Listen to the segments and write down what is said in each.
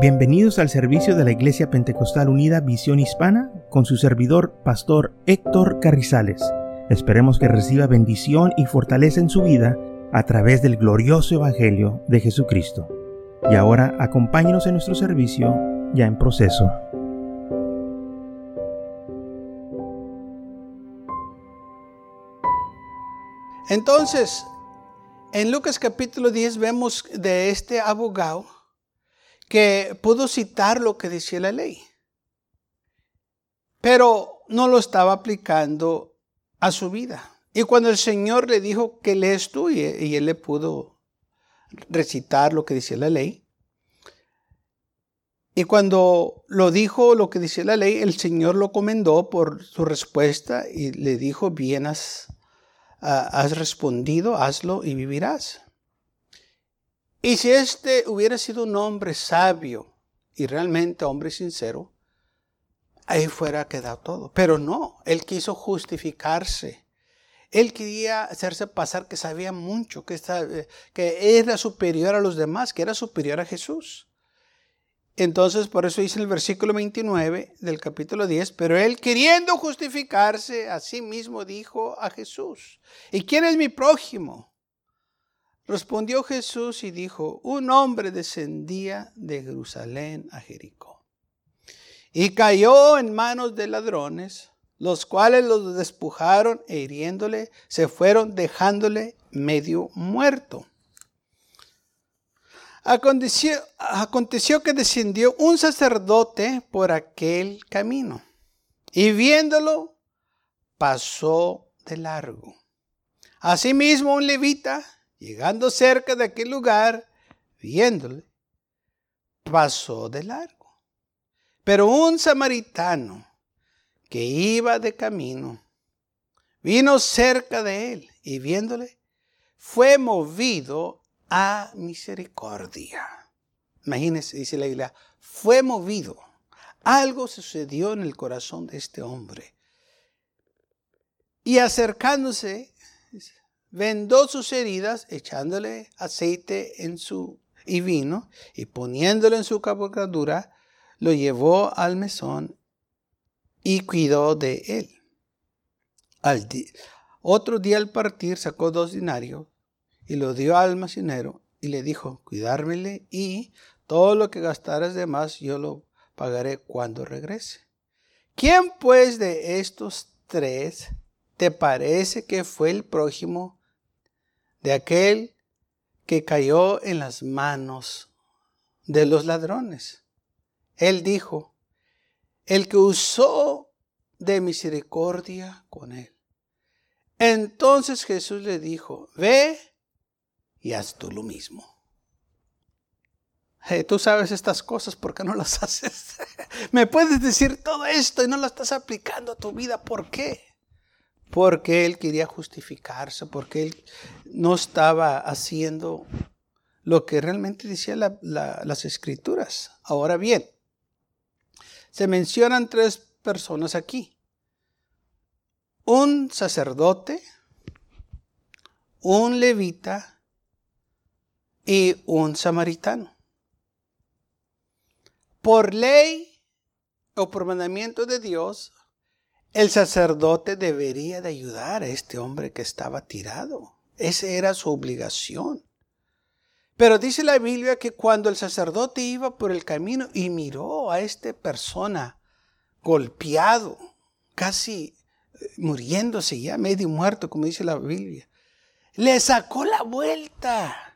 Bienvenidos al servicio de la Iglesia Pentecostal Unida Visión Hispana con su servidor, Pastor Héctor Carrizales. Esperemos que reciba bendición y fortaleza en su vida a través del glorioso Evangelio de Jesucristo. Y ahora acompáñenos en nuestro servicio ya en proceso. Entonces, en Lucas capítulo 10 vemos de este abogado que pudo citar lo que decía la ley, pero no lo estaba aplicando a su vida. Y cuando el Señor le dijo que lees tú y, él le pudo recitar lo que decía la ley, y cuando lo dijo lo que decía la ley, el Señor lo comendó por su respuesta y le dijo, bien has, ah, has respondido, hazlo y vivirás. Y si este hubiera sido un hombre sabio y realmente hombre sincero, ahí fuera quedado todo. Pero no, él quiso justificarse. Él quería hacerse pasar que sabía mucho, que, que era superior a los demás, que era superior a Jesús. Entonces, por eso dice el versículo 29 del capítulo 10, pero él queriendo justificarse a sí mismo dijo a Jesús, ¿y quién es mi prójimo? Respondió Jesús y dijo, un hombre descendía de Jerusalén a Jericó y cayó en manos de ladrones, los cuales lo despujaron e hiriéndole, se fueron dejándole medio muerto. Aconteció, aconteció que descendió un sacerdote por aquel camino y viéndolo pasó de largo. Asimismo un levita Llegando cerca de aquel lugar, viéndole, pasó de largo. Pero un samaritano que iba de camino, vino cerca de él y viéndole, fue movido a misericordia. Imagínense, dice la Biblia, fue movido. Algo sucedió en el corazón de este hombre. Y acercándose, vendó sus heridas echándole aceite en su y vino y poniéndolo en su cabalgadura, lo llevó al mesón y cuidó de él. Al otro día al partir sacó dos dinarios y lo dio al almacenero y le dijo, cuidármele y todo lo que gastaras de más yo lo pagaré cuando regrese. ¿Quién pues de estos tres te parece que fue el prójimo de aquel que cayó en las manos de los ladrones. Él dijo, el que usó de misericordia con él. Entonces Jesús le dijo, ve y haz tú lo mismo. tú sabes estas cosas, ¿por qué no las haces? Me puedes decir todo esto y no lo estás aplicando a tu vida, ¿por qué? Porque él quería justificarse, porque él no estaba haciendo lo que realmente decían las escrituras. Ahora bien, se mencionan tres personas aquí. Un sacerdote, un levita y un samaritano. Por ley o por mandamiento de Dios, el sacerdote debería de ayudar a este hombre que estaba tirado. Esa era su obligación. Pero dice la Biblia que cuando el sacerdote iba por el camino y miró a esta persona golpeado, casi eh, muriéndose ya, medio muerto, como dice la Biblia, le sacó la vuelta.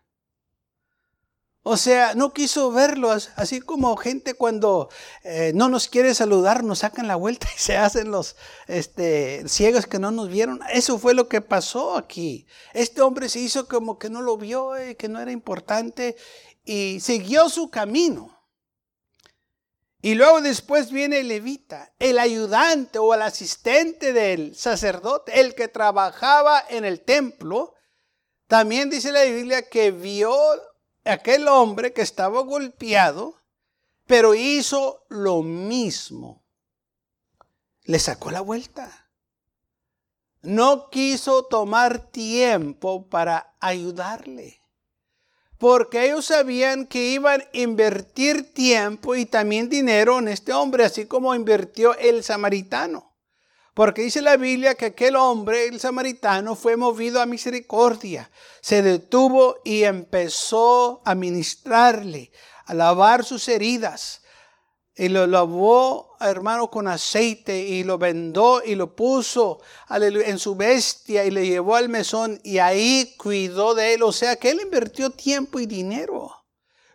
O sea, no quiso verlo, así como gente cuando eh, no nos quiere saludar, nos sacan la vuelta y se hacen los este, ciegos que no nos vieron. Eso fue lo que pasó aquí. Este hombre se hizo como que no lo vio, eh, que no era importante y siguió su camino. Y luego después viene el levita, el ayudante o el asistente del sacerdote, el que trabajaba en el templo. También dice la Biblia que vio aquel hombre que estaba golpeado, pero hizo lo mismo. Le sacó la vuelta. No quiso tomar tiempo para ayudarle. porque ellos sabían que iban a invertir tiempo y también dinero en este hombre, así como invirtió el samaritano. Porque dice la Biblia que aquel hombre, el samaritano, fue movido a misericordia. Se detuvo y empezó a ministrarle, a lavar sus heridas, y lo lavó, hermano, con aceite y lo vendó y lo puso en su bestia y le llevó al mesón y ahí cuidó de él. O sea que él invirtió tiempo y dinero.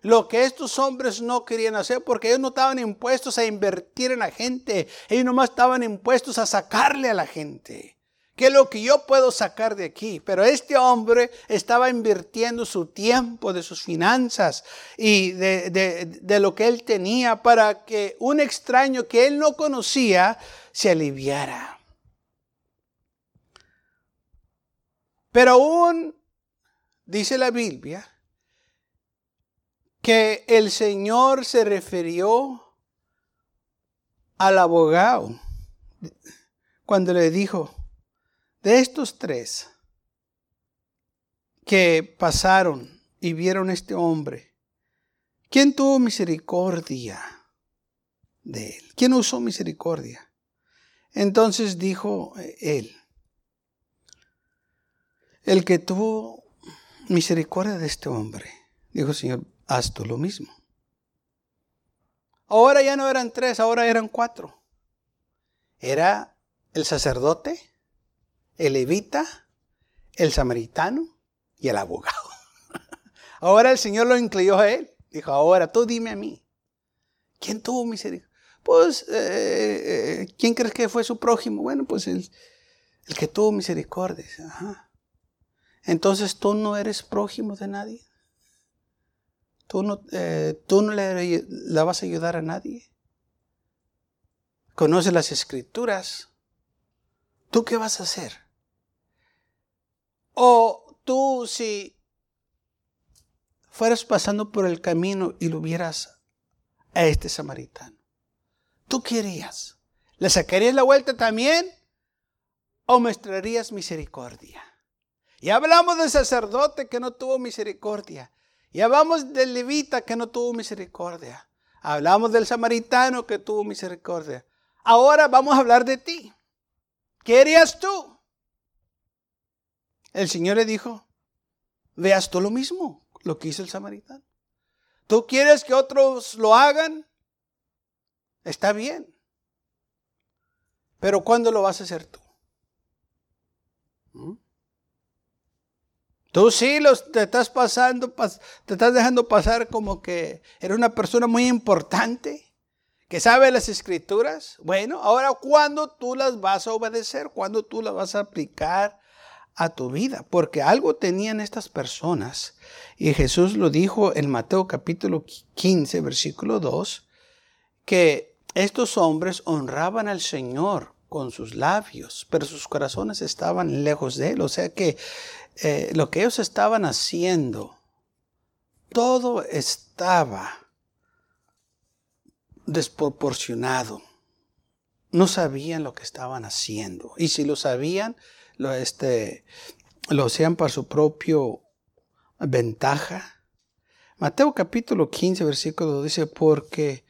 Lo que estos hombres no querían hacer porque ellos no estaban impuestos a invertir en la gente. Ellos nomás estaban impuestos a sacarle a la gente. ¿Qué es lo que yo puedo sacar de aquí? Pero este hombre estaba invirtiendo su tiempo, de sus finanzas y de, lo que él tenía para que un extraño que él no conocía se aliviara. Pero aún, dice la Biblia, que el Señor se refirió al abogado cuando le dijo, de estos tres que pasaron y vieron a este hombre, ¿quién tuvo misericordia de él? ¿Quién usó misericordia? Entonces dijo él, el que tuvo misericordia de este hombre, dijo Señor, haz tú lo mismo. Ahora ya no eran tres, ahora eran cuatro. Era el sacerdote, el levita, el samaritano y el abogado. Ahora el Señor lo incluyó a él. Dijo, ahora tú dime a mí, ¿quién tuvo misericordia? Pues, eh, eh, ¿quién crees que fue su prójimo? Bueno, pues el, el que tuvo misericordia. Entonces tú no eres prójimo de nadie. Tú no, eh, tú no le, le vas a ayudar a nadie. Conoce las escrituras. ¿Tú qué vas a hacer? O tú si fueras pasando por el camino y lo vieras a este samaritano, ¿tú querías? ¿Le sacarías la vuelta también? ¿O mostrarías misericordia? Y hablamos del sacerdote que no tuvo misericordia. Y hablamos del levita que no tuvo misericordia. Hablamos del samaritano que tuvo misericordia. Ahora vamos a hablar de ti. ¿Qué harías tú? El Señor le dijo, veas tú lo mismo, lo que hizo el samaritano. ¿Tú quieres que otros lo hagan? Está bien. Pero ¿cuándo lo vas a hacer tú? ¿Mm? Tú sí los, te estás pasando, te estás dejando pasar como que eres una persona muy importante, que sabe las escrituras. Bueno, ahora ¿cuándo tú las vas a obedecer? ¿Cuándo tú las vas a aplicar a tu vida, porque algo tenían estas personas. Y Jesús lo dijo en Mateo capítulo 15, versículo 2, que estos hombres honraban al Señor con sus labios, pero sus corazones estaban lejos de Él. O sea que eh, lo que ellos estaban haciendo, todo estaba desproporcionado. No sabían lo que estaban haciendo. Y si lo sabían, lo, este, lo hacían para su propio ventaja. Mateo capítulo 15, versículo 2 dice, porque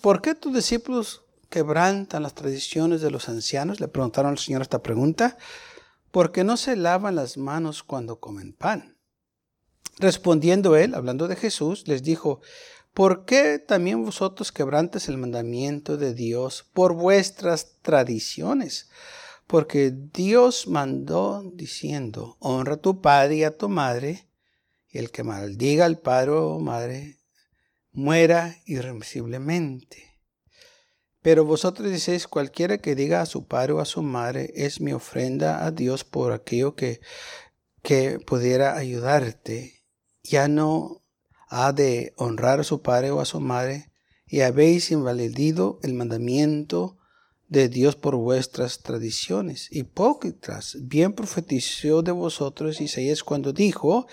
¿por qué tus discípulos quebrantan las tradiciones de los ancianos? Le preguntaron al Señor esta pregunta. Porque no se lavan las manos cuando comen pan. Respondiendo él, hablando de Jesús, les dijo, ¿por qué también vosotros quebrantes el mandamiento de Dios por vuestras tradiciones? Porque Dios mandó diciendo, honra a tu padre y a tu madre, y el que maldiga al padre o madre muera irremisiblemente. Pero vosotros decís, cualquiera que diga a su padre o a su madre, es mi ofrenda a Dios por aquello que, que pudiera ayudarte, ya no ha de honrar a su padre o a su madre, y habéis invalidado el mandamiento de Dios por vuestras tradiciones. Hipócritas, bien profetizó de vosotros Isaías cuando dijo,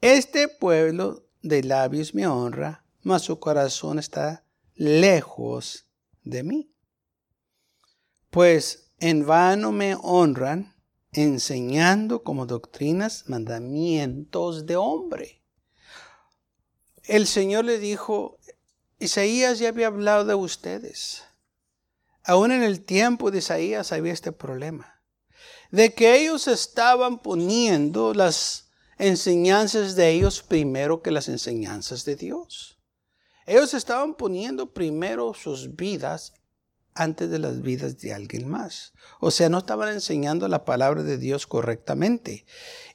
este pueblo de labios me honra, mas su corazón está lejos de mí. Pues en vano me honran, enseñando como doctrinas mandamientos de hombre. el Señor le dijo, Isaías ya había hablado de ustedes. Aún en el tiempo de Isaías había este problema. De que ellos estaban poniendo las enseñanzas de ellos primero que las enseñanzas de Dios. Ellos estaban poniendo primero sus vidas antes de las vidas de alguien más. O sea, no estaban enseñando la palabra de Dios correctamente.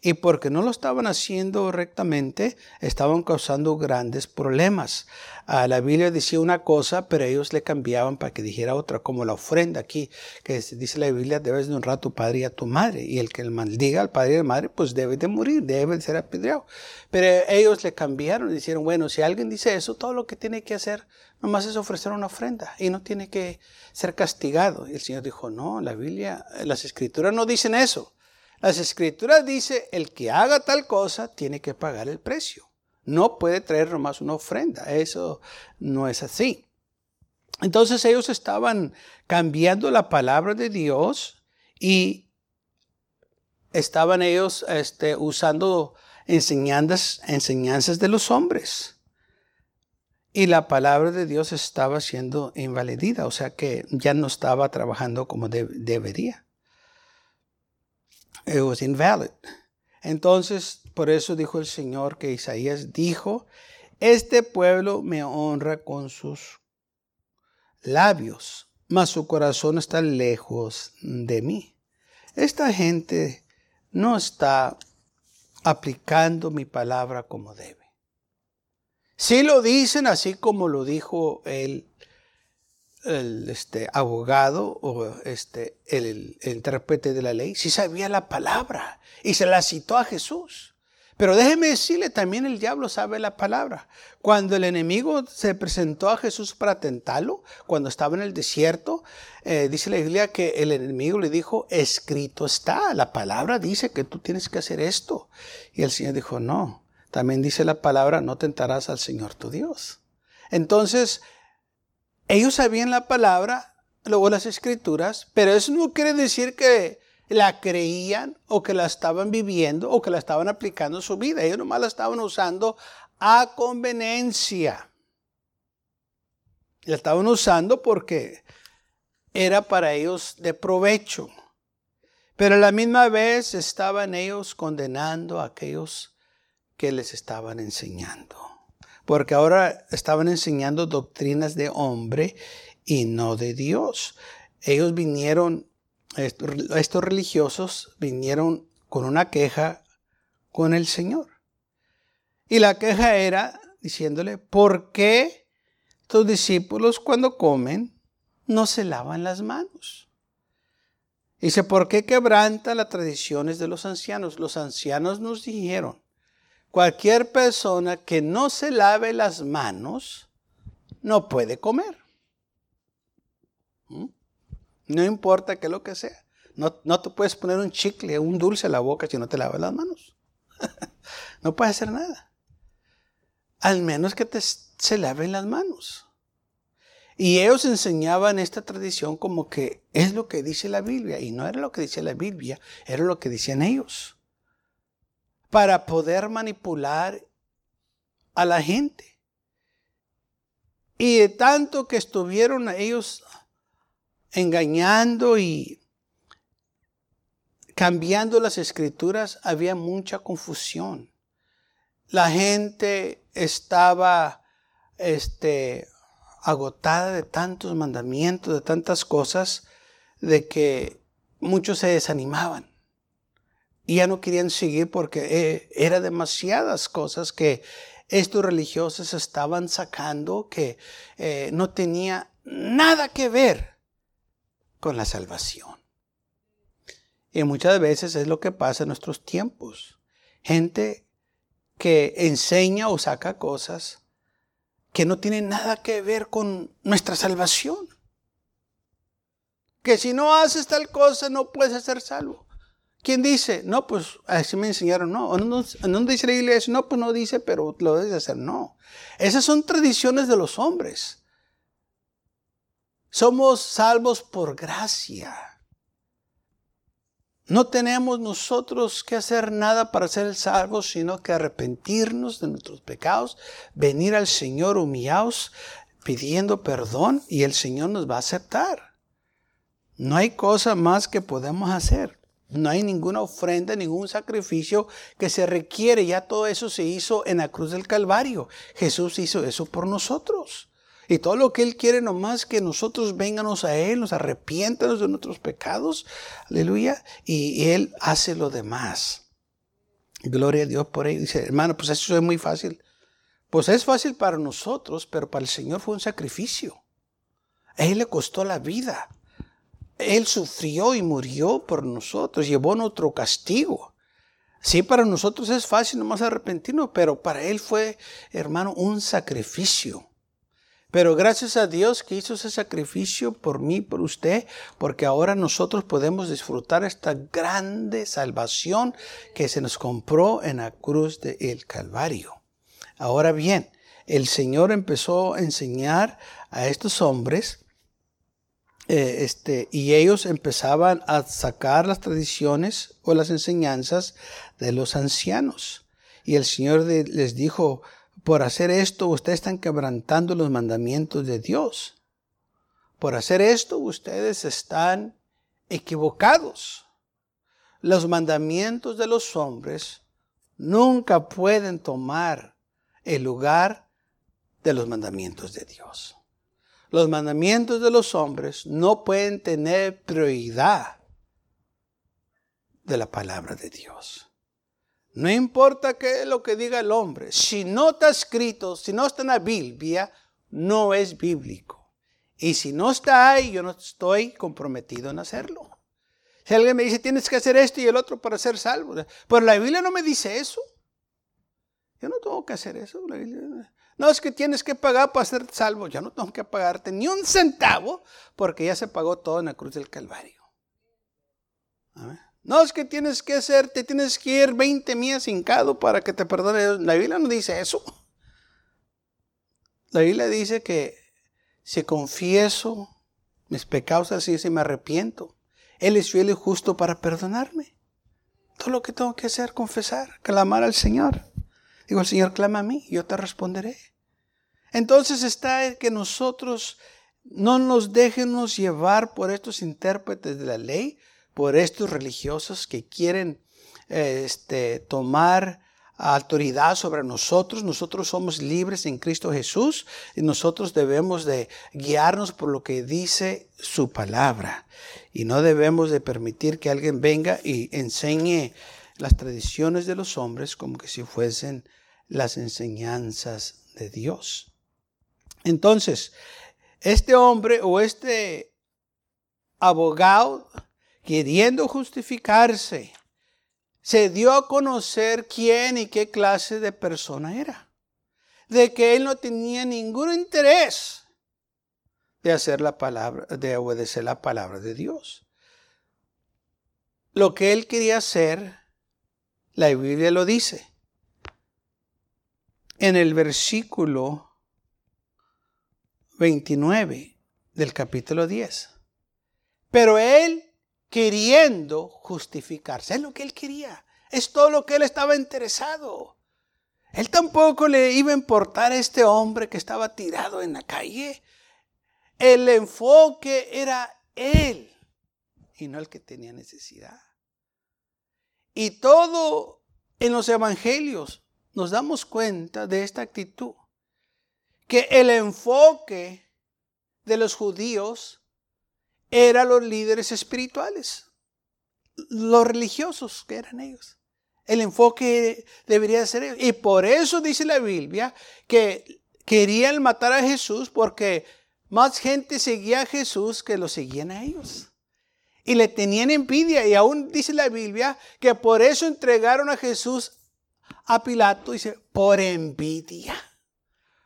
Y porque no lo estaban haciendo correctamente, estaban causando grandes problemas. Ah, la Biblia decía una cosa, pero ellos le cambiaban para que dijera otra, como la ofrenda aquí, que dice la Biblia, debes de honrar a tu padre y a tu madre. Y el que maldiga al padre y a la madre, pues debe de morir, debe de ser apedreado. Pero ellos le cambiaron y dijeron, bueno, si alguien dice eso, todo lo que tiene que hacer nomás es ofrecer una ofrenda y no tiene que ser castigado. Y el Señor dijo, no, la Biblia, las escrituras no dicen eso. Las escrituras dicen, el que haga tal cosa tiene que pagar el precio. No puede traer nomás una ofrenda. Eso no es así. Entonces ellos estaban cambiando la palabra de Dios y estaban ellos este, usando enseñanzas, enseñanzas de los hombres y la palabra de Dios estaba siendo invalidada, o sea que ya no estaba trabajando como debería. It was invalid. Entonces, por eso dijo el Señor que Isaías dijo, este pueblo me honra con sus labios, mas su corazón está lejos de mí. Esta gente no está aplicando mi palabra como debe. Si lo dicen así como lo dijo el, este, abogado o este, el, el, intérprete de la ley. Si sabía la palabra y se la citó a Jesús. Pero déjeme decirle, también el diablo sabe la palabra. Cuando el enemigo se presentó a Jesús para tentarlo, cuando estaba en el desierto, eh, dice la Biblia que el enemigo le dijo, escrito está, la palabra dice que tú tienes que hacer esto. Y el Señor dijo, no, también dice la palabra, no tentarás al Señor tu Dios. Entonces, ellos sabían la palabra, luego las escrituras, pero eso no quiere decir que la creían o que la estaban viviendo o que la estaban aplicando en su vida. Ellos nomás la estaban usando a conveniencia. La estaban usando porque era para ellos de provecho. Pero a la misma vez estaban ellos condenando a aquellos que les estaban enseñando. Porque ahora estaban enseñando doctrinas de hombre y no de Dios. Ellos vinieron, estos religiosos vinieron con una queja con el Señor. Y la queja era diciéndole, ¿por qué tus discípulos cuando comen no se lavan las manos? Dice, ¿por qué quebranta las tradiciones de los ancianos? Los ancianos nos dijeron cualquier persona que no se lave las manos no puede comer. ¿Mm? No importa qué lo que sea. No, no te puedes poner un chicle, un dulce a la boca si no te lavas las manos. no puedes hacer nada. Al menos que te, se laven las manos. Y ellos enseñaban esta tradición como que es lo que dice la Biblia. Y no era lo que dice la Biblia, era lo que decían ellos para poder manipular a la gente. Y de tanto que estuvieron ellos engañando y cambiando las escrituras, había mucha confusión. La gente estaba este, agotada de tantos mandamientos, de tantas cosas, de que muchos se desanimaban y ya no querían seguir porque eh, era demasiadas cosas que estos religiosos estaban sacando que eh, no tenía nada que ver con la salvación. Y muchas veces es lo que pasa en nuestros tiempos. Gente que enseña o saca cosas que no tienen nada que ver con nuestra salvación. Que si no haces tal cosa no puedes ser salvo. ¿Quién dice? No, pues así me enseñaron, no. ¿En dónde dice la iglesia? No, pues no dice, pero lo debes hacer. No. Esas son tradiciones de los hombres. Somos salvos por gracia. No tenemos nosotros que hacer nada para ser salvos, sino que arrepentirnos de nuestros pecados, venir al Señor humillados, pidiendo perdón y el Señor nos va a aceptar. No hay cosa más que podemos hacer. No hay ninguna ofrenda, ningún sacrificio que se requiere. Ya todo eso se hizo en la cruz del Calvario. Jesús hizo eso por nosotros. Y todo lo que Él quiere nomás que nosotros vengamos a Él, nos arrepiéntanos de nuestros pecados. Aleluya. Y, Él hace lo demás. Gloria a Dios por ello. Dice, hermano, pues eso es muy fácil. Pues es fácil para nosotros, pero para el Señor fue un sacrificio. A Él le costó la vida. Él sufrió y murió por nosotros, llevó nuestro castigo. Sí, para nosotros es fácil nomás arrepentirnos, pero para Él fue, hermano, un sacrificio. Pero gracias a Dios que hizo ese sacrificio por mí, por usted, porque ahora nosotros podemos disfrutar esta grande salvación que se nos compró en la cruz del Calvario. Ahora bien, el Señor empezó a enseñar a estos hombres eh, este, y ellos empezaban a sacar las tradiciones o las enseñanzas de los ancianos. Y el Señor les dijo, por hacer esto ustedes están quebrantando los mandamientos de Dios. Por hacer esto ustedes están equivocados. Los mandamientos de los hombres nunca pueden tomar el lugar de los mandamientos de Dios. Los mandamientos de los hombres no pueden tener prioridad de la palabra de Dios. No importa qué es lo que diga el hombre, si no está escrito, si no está en la Biblia, no es bíblico. Y si no está ahí, yo no estoy comprometido en hacerlo. Si alguien me dice, tienes que hacer esto y el otro para ser salvo, pero la Biblia no me dice eso. Yo no tengo que hacer eso. No es que tienes que pagar para ser salvo. Yo no tengo que pagarte ni un centavo porque ya se pagó todo en la cruz del Calvario. No es que tienes que hacer, te tienes que ir 20 millas hincado para que te perdone. La Biblia no dice eso. La Biblia dice que si confieso mis pecados así, si me arrepiento, Él es fiel y justo para perdonarme. Todo lo que tengo que hacer, confesar, clamar al Señor. Digo, el Señor clama a mí, yo te responderé. Entonces está que nosotros no nos dejemos llevar por estos intérpretes de la ley, por estos religiosos que quieren este, tomar autoridad sobre nosotros. Nosotros somos libres en Cristo Jesús y nosotros debemos de guiarnos por lo que dice su palabra. Y no debemos de permitir que alguien venga y enseñe las tradiciones de los hombres como que si fuesen las enseñanzas de Dios. Entonces, este hombre o este abogado, queriendo justificarse, se dio a conocer quién y qué clase de persona era. De que él no tenía ningún interés de hacer la palabra, de obedecer la palabra de Dios. Lo que él quería hacer, la Biblia lo dice en el versículo 29 del capítulo 10. Pero él queriendo justificarse, es lo que él quería, es todo lo que él estaba interesado. Él tampoco le iba a importar a este hombre que estaba tirado en la calle. El enfoque era él y no el que tenía necesidad. Y todo en los evangelios nos damos cuenta de esta actitud. Que el enfoque de los judíos era los líderes espirituales, los religiosos que eran ellos. El enfoque debería ser ellos. Y por eso dice la Biblia que querían matar a Jesús porque más gente seguía a Jesús que lo seguían a ellos. Y le tenían envidia. Y aún dice la Biblia que por eso entregaron a Jesús a Pilato, dice, por envidia.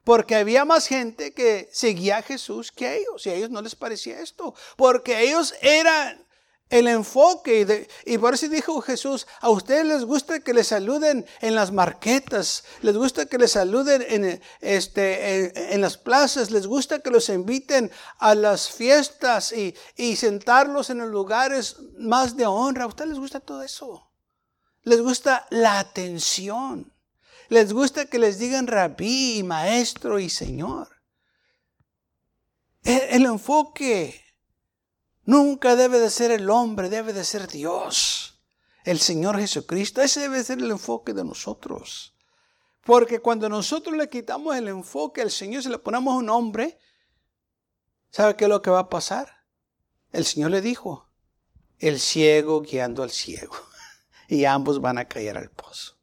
Porque había más gente que seguía a Jesús que a ellos y a ellos no les parecía esto. Porque ellos eran el enfoque. y por eso dijo Jesús, a ustedes les gusta que les saluden en las marquetas, les gusta que les saluden en, este, las plazas, les gusta que los inviten a las fiestas y, sentarlos en los lugares más de honra. A ustedes les gusta todo eso. Les gusta la atención. Les gusta que les digan rabí, maestro y señor. el enfoque Nunca debe de ser el hombre, debe de ser Dios, el Señor Jesucristo. Ese debe ser el enfoque de nosotros. Porque cuando nosotros le quitamos el enfoque al Señor, si le ponemos un hombre, ¿sabe qué es lo que va a pasar? El Señor le dijo, el ciego guiando al ciego. Y ambos van a caer al pozo.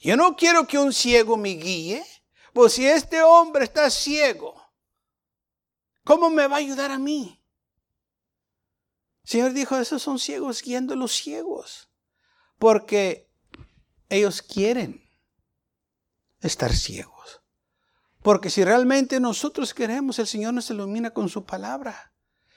Yo no quiero que un ciego me guíe, pues si este hombre está ciego, ¿cómo me va a ayudar a mí? Señor dijo, esos son ciegos guiando a los ciegos, porque ellos quieren estar ciegos. Porque si realmente nosotros queremos, el Señor nos ilumina con su palabra.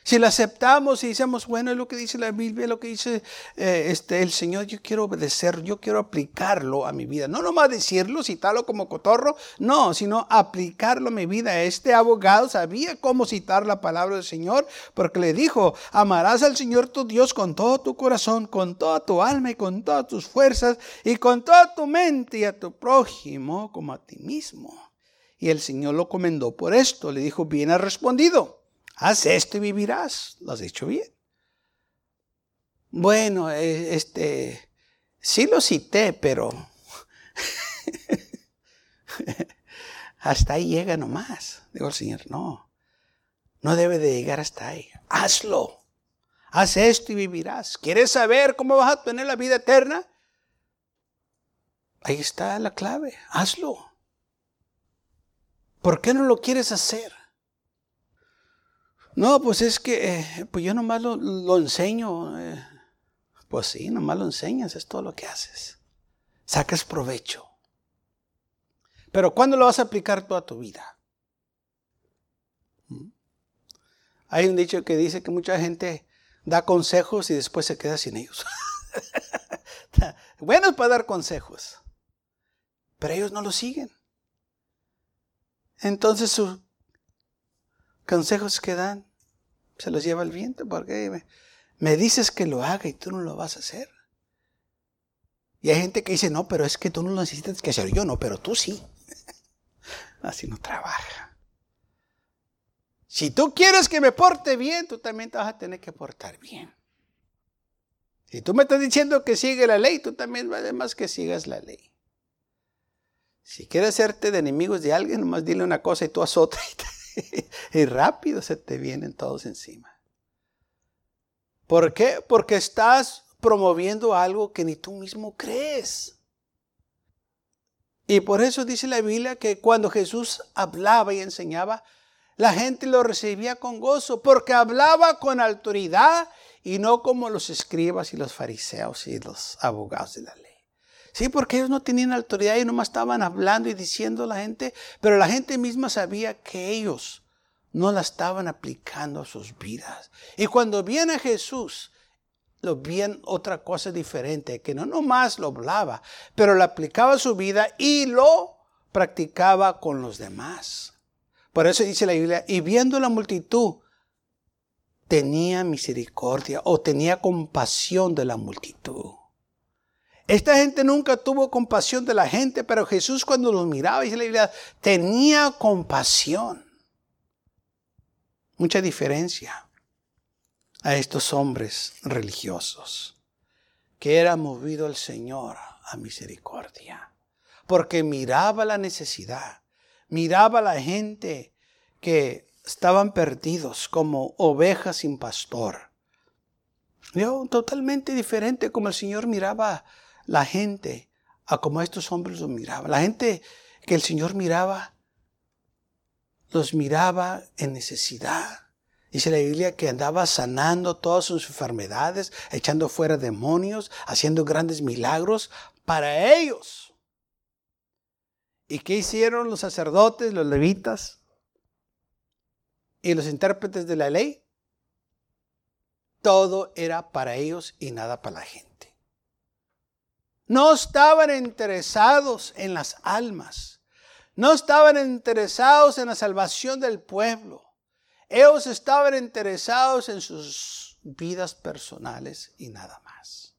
Si la aceptamos y decimos, bueno, es lo que dice la Biblia, es lo que dice eh, este, el Señor, yo quiero obedecer, yo quiero aplicarlo a mi vida. No nomás decirlo, citarlo como cotorro, no, sino aplicarlo a mi vida. Este abogado sabía cómo citar la palabra del Señor, porque le dijo, amarás al Señor tu Dios con todo tu corazón, con toda tu alma y con todas tus fuerzas y con toda tu mente y a tu prójimo como a ti mismo. Y el Señor lo comendó por esto, le dijo, bien has respondido haz esto y vivirás. Lo has hecho bien. Bueno, eh, este, sí lo cité, pero hasta ahí llega nomás. Digo el Señor, no, no debe de llegar hasta ahí. Hazlo. Haz esto y vivirás. ¿Quieres saber cómo vas a tener la vida eterna? Ahí está la clave. Hazlo. ¿Por qué no lo quieres hacer? No, pues es que eh, pues yo nomás lo, enseño. Eh. Pues sí, nomás lo enseñas, es todo lo que haces. Sacas provecho. Pero ¿cuándo lo vas a aplicar toda tu vida? ¿Mm? Hay un dicho que dice que mucha gente da consejos y después se queda sin ellos. bueno para dar consejos, pero ellos no lo siguen. Entonces sus consejos que dan se los lleva el viento porque me dices que lo haga y tú no lo vas a hacer. Y hay gente que dice, no, pero es que tú no lo necesitas que hacer yo, no, pero tú sí. Así no trabaja. Si tú quieres que me porte bien, tú también te vas a tener que portar bien. Si tú me estás diciendo que sigue la ley, tú también además que sigas la ley. Si quieres hacerte de enemigos de alguien, nomás dile una cosa y tú haz otra. rápido se te vienen todos encima. ¿Por qué? Porque estás promoviendo algo que ni tú mismo crees. Y por eso dice la Biblia que cuando Jesús hablaba y enseñaba, la gente lo recibía con gozo, porque hablaba con autoridad y no como los escribas y los fariseos y los abogados de la ley. Sí, porque ellos no tenían autoridad y nomás estaban hablando y diciendo a la gente, pero la gente misma sabía que ellos no la estaban aplicando a sus vidas. Y cuando viene Jesús, lo bien otra cosa diferente, que no nomás lo hablaba, pero lo aplicaba a su vida y lo practicaba con los demás. Por eso dice la Biblia, y viendo la multitud, tenía misericordia o tenía compasión de la multitud. Esta gente nunca tuvo compasión de la gente, pero Jesús cuando los miraba, dice la Biblia, tenía compasión. Mucha diferencia a estos hombres religiosos, que era movido el Señor a misericordia, porque miraba la necesidad, miraba a la gente que estaban perdidos como ovejas sin pastor. Yo, totalmente diferente como el Señor miraba la gente a como estos hombres los miraban. La gente que el Señor miraba, los miraba en necesidad. Dice la Biblia que andaba sanando todas sus enfermedades, echando fuera demonios, haciendo grandes milagros para ellos. ¿Y qué hicieron los sacerdotes, los levitas y los intérpretes de la ley? todo era para ellos y nada para la gente. No estaban interesados en las almas. No estaban interesados en la salvación del pueblo. Ellos estaban interesados en sus vidas personales y nada más.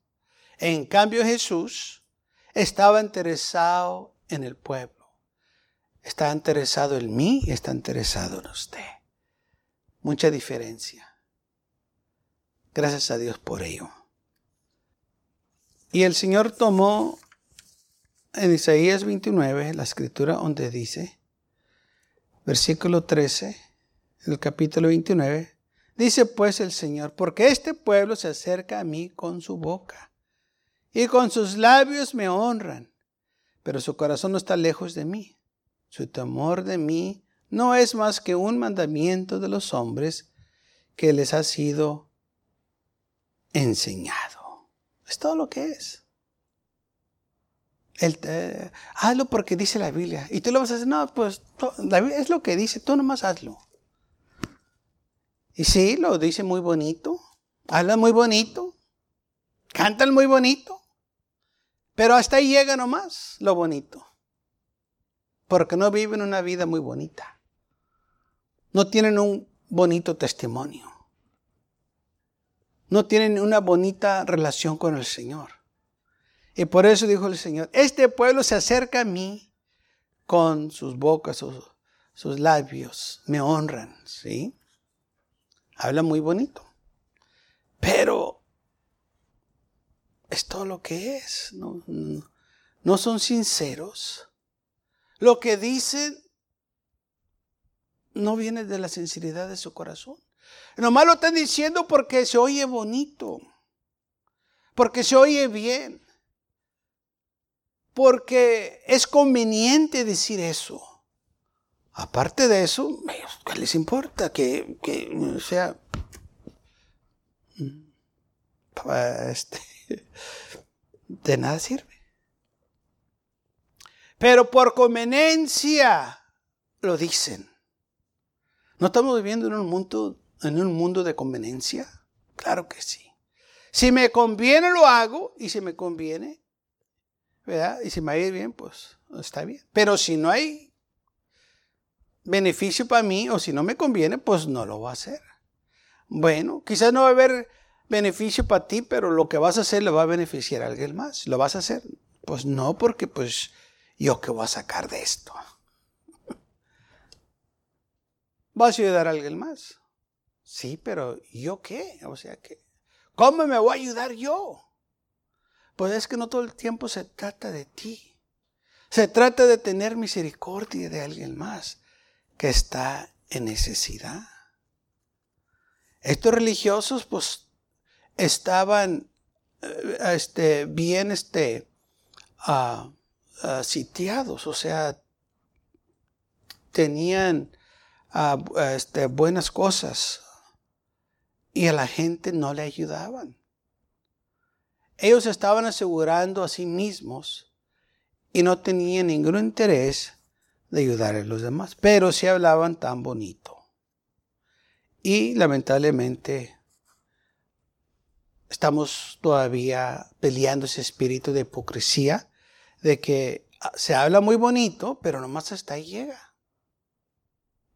En cambio Jesús estaba interesado en el pueblo. Está interesado en mí y está interesado en usted. Mucha diferencia. Gracias a Dios por ello. Y el Señor tomó en Isaías 29 la escritura donde dice, versículo 13, el capítulo 29, dice pues el Señor, porque este pueblo se acerca a mí con su boca y con sus labios me honran, pero su corazón no está lejos de mí. Su temor de mí no es más que un mandamiento de los hombres que les ha sido enseñado. Es todo lo que es. El, hazlo porque dice la Biblia. Y tú lo vas a hacer, no, pues la Biblia es lo que dice, tú nomás hazlo. Y sí, lo dice muy bonito, habla muy bonito, cantan muy bonito, pero hasta ahí llega nomás lo bonito. Porque no viven una vida muy bonita. No tienen un bonito testimonio. No tienen una bonita relación con el Señor. Y por eso dijo el Señor, este pueblo se acerca a mí con sus bocas, sus, sus labios, me honran, ¿sí? Habla muy bonito. Pero es todo lo que es. No, no, son sinceros. Lo que dicen no viene de la sinceridad de su corazón. Nomás lo están diciendo porque se oye bonito. Porque se oye bien. Porque es conveniente decir eso. Aparte de eso, ¿qué les importa? Que, sea... Mm, este, de nada sirve. Pero por conveniencia lo dicen. ¿No estamos viviendo en un mundo, en un mundo de conveniencia? Claro que sí. Si me conviene, lo hago. Y si me conviene, ¿verdad? Y si me va a ir bien, pues está bien. Pero si no hay beneficio para mí o si no me conviene, pues no lo voy a hacer. Bueno, quizás no va a haber beneficio para ti, pero lo que vas a hacer le va a beneficiar a alguien más. ¿Lo vas a hacer? Pues no, porque pues yo qué voy a sacar de esto. ¿Vas a ayudar a alguien más? Sí, pero ¿yo qué? O sea que, ¿cómo me voy a ayudar yo? Pues es que no todo el tiempo se trata de ti. Se trata de tener misericordia de alguien más que está en necesidad. Estos religiosos pues estaban eh, este, bien este, uh, sitiados, o sea, tenían uh, este, buenas cosas y a la gente no le ayudaban. Ellos estaban asegurando a sí mismos y no tenían ningún interés de ayudar a los demás, pero sí hablaban tan bonito. Y lamentablemente estamos todavía peleando ese espíritu de hipocresía, de que se habla muy bonito, pero nomás hasta ahí llega.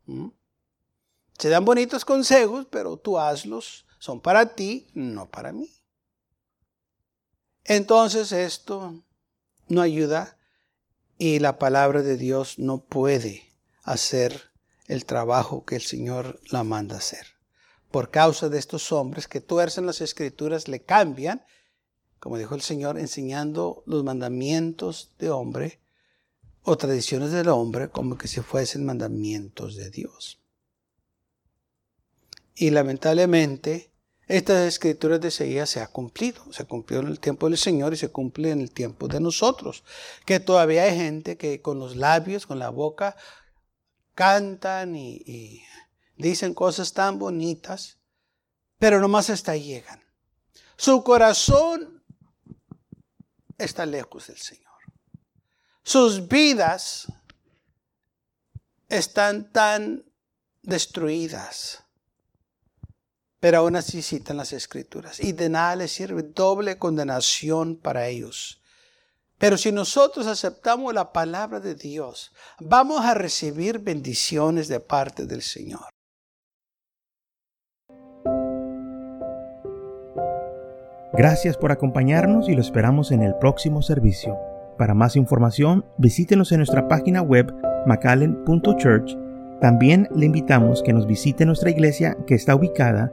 ¿Mm? Se dan bonitos consejos, pero tú hazlos, son para ti, no para mí. Entonces esto no ayuda y la palabra de Dios no puede hacer el trabajo que el Señor la manda hacer. Por causa de estos hombres que tuercen las escrituras, le cambian, como dijo el Señor, enseñando los mandamientos de hombre o tradiciones del hombre como que si fuesen mandamientos de Dios. Y lamentablemente, estas escrituras de Isaías se ha cumplido, se cumplió en el tiempo del Señor y se cumple en el tiempo de nosotros, que todavía hay gente que con los labios, con la boca, cantan y, dicen cosas tan bonitas, pero nomás hasta ahí llegan. Su corazón está lejos del Señor. Sus vidas están tan destruidas pero aún así citan las escrituras. Y de nada les sirve doble condenación para ellos. Pero si nosotros aceptamos la palabra de Dios, vamos a recibir bendiciones de parte del Señor. Gracias por acompañarnos y lo esperamos en el próximo servicio. Para más información, visítenos en nuestra página web macallen.church. También le invitamos que nos visite nuestra iglesia que está ubicada